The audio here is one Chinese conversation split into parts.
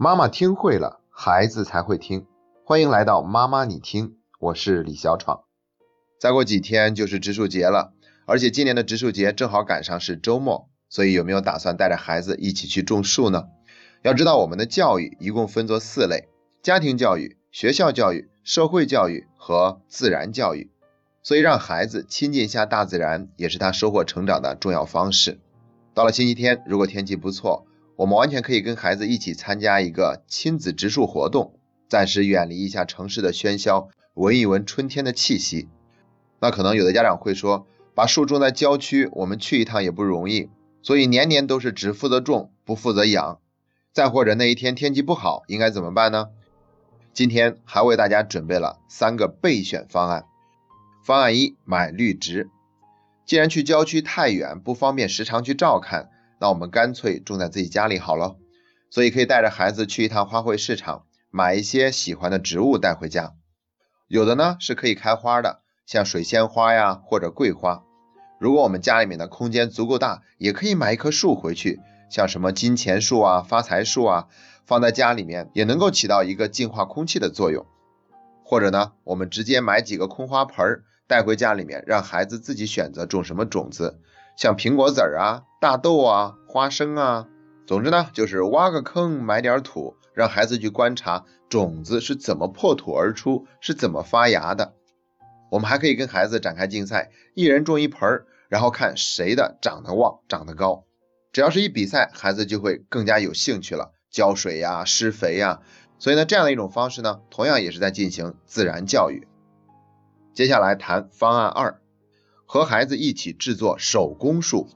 妈妈听会了，孩子才会听。欢迎来到妈妈你听，我是李小闯。再过几天就是植树节了，而且今年的植树节正好赶上是周末，所以有没有打算带着孩子一起去种树呢？要知道，我们的教育一共分作四类：家庭教育、学校教育、社会教育和自然教育。所以，让孩子亲近一下大自然，也是他收获成长的重要方式。到了星期天，如果天气不错，我们完全可以跟孩子一起参加一个亲子植树活动，暂时远离一下城市的喧嚣，闻一闻春天的气息。那可能有的家长会说，把树种在郊区，我们去一趟也不容易，所以年年都是只负责种，不负责养。再或者那一天天气不好，应该怎么办呢？今天还为大家准备了三个备选方案。方案一：买绿植。既然去郊区太远，不方便时常去照看，那我们干脆种在自己家里好了。所以可以带着孩子去一趟花卉市场，买一些喜欢的植物带回家。有的呢是可以开花的，像水仙花呀或者桂花。如果我们家里面的空间足够大，也可以买一棵树回去，像什么金钱树啊、发财树啊，放在家里面也能够起到一个净化空气的作用。或者呢，我们直接买几个空花盆儿。带回家里面，让孩子自己选择种什么种子，像苹果籽儿啊、大豆啊、花生啊。总之呢，就是挖个坑，埋点土，让孩子去观察种子是怎么破土而出，是怎么发芽的。我们还可以跟孩子展开竞赛，一人种一盆儿，然后看谁的长得旺、长得高。只要是一比赛，孩子就会更加有兴趣了，浇水呀、施肥呀。所以呢，这样的一种方式呢，同样也是在进行自然教育。接下来谈方案二，和孩子一起制作手工树。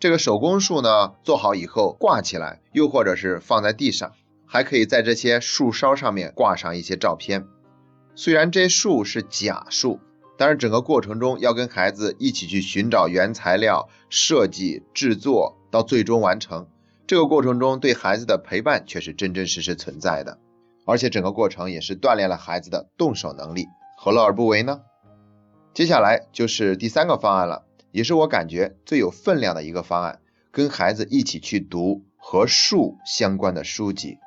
这个手工树呢，做好以后挂起来，又或者是放在地上，还可以在这些树梢上面挂上一些照片。虽然这树是假树，但是整个过程中要跟孩子一起去寻找原材料、设计、制作，到最终完成。这个过程中对孩子的陪伴却是真真实实存在的，而且整个过程也是锻炼了孩子的动手能力，何乐而不为呢？接下来就是第三个方案了，也是我感觉最有分量的一个方案，跟孩子一起去读和树相关的书籍。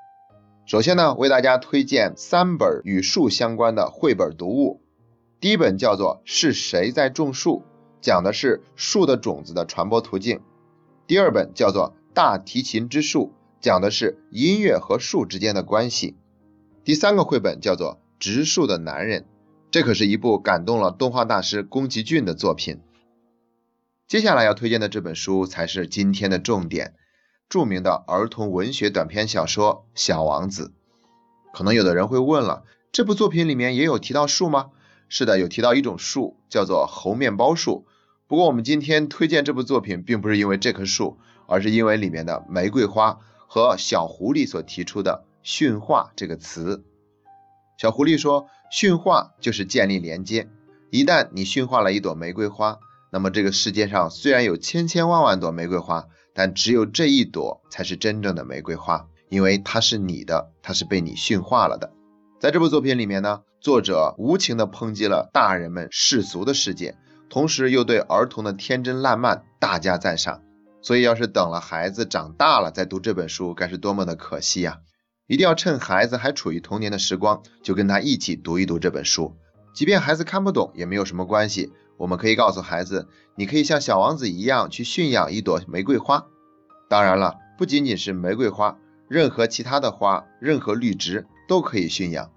首先呢，为大家推荐三本与树相关的绘本读物。第一本叫做《是谁在种树》，讲的是树的种子的传播途径。第二本叫做《大提琴之树》，讲的是音乐和树之间的关系。第三个绘本叫做《植树的男人》。这可是一部感动了动画大师宫崎骏的作品。接下来要推荐的这本书才是今天的重点，著名的儿童文学短篇小说《小王子》。可能有的人会问了，这部作品里面也有提到树吗？是的，有提到一种树，叫做猴面包树。不过我们今天推荐这部作品，并不是因为这棵树，而是因为里面的玫瑰花和小狐狸所提出的“驯化”这个词。小狐狸说。驯化就是建立连接。一旦你驯化了一朵玫瑰花，那么这个世界上虽然有千千万万朵玫瑰花，但只有这一朵才是真正的玫瑰花，因为它是你的，它是被你驯化了的。在这部作品里面呢，作者无情地抨击了大人们世俗的世界，同时又对儿童的天真烂漫大加赞赏。所以，要是等了孩子长大了再读这本书，该是多么的可惜呀！一定要趁孩子还处于童年的时光，就跟他一起读一读这本书。即便孩子看不懂，也没有什么关系。我们可以告诉孩子，你可以像小王子一样去驯养一朵玫瑰花。当然了，不仅仅是玫瑰花，任何其他的花，任何绿植都可以驯养。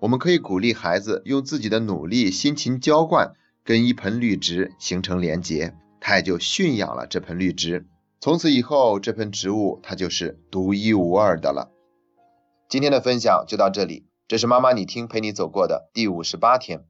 我们可以鼓励孩子用自己的努力、辛勤浇灌，跟一盆绿植形成连结，他也就驯养了这盆绿植。从此以后，这盆植物它就是独一无二的了。今天的分享就到这里，这是妈妈你听陪你走过的第五十八天。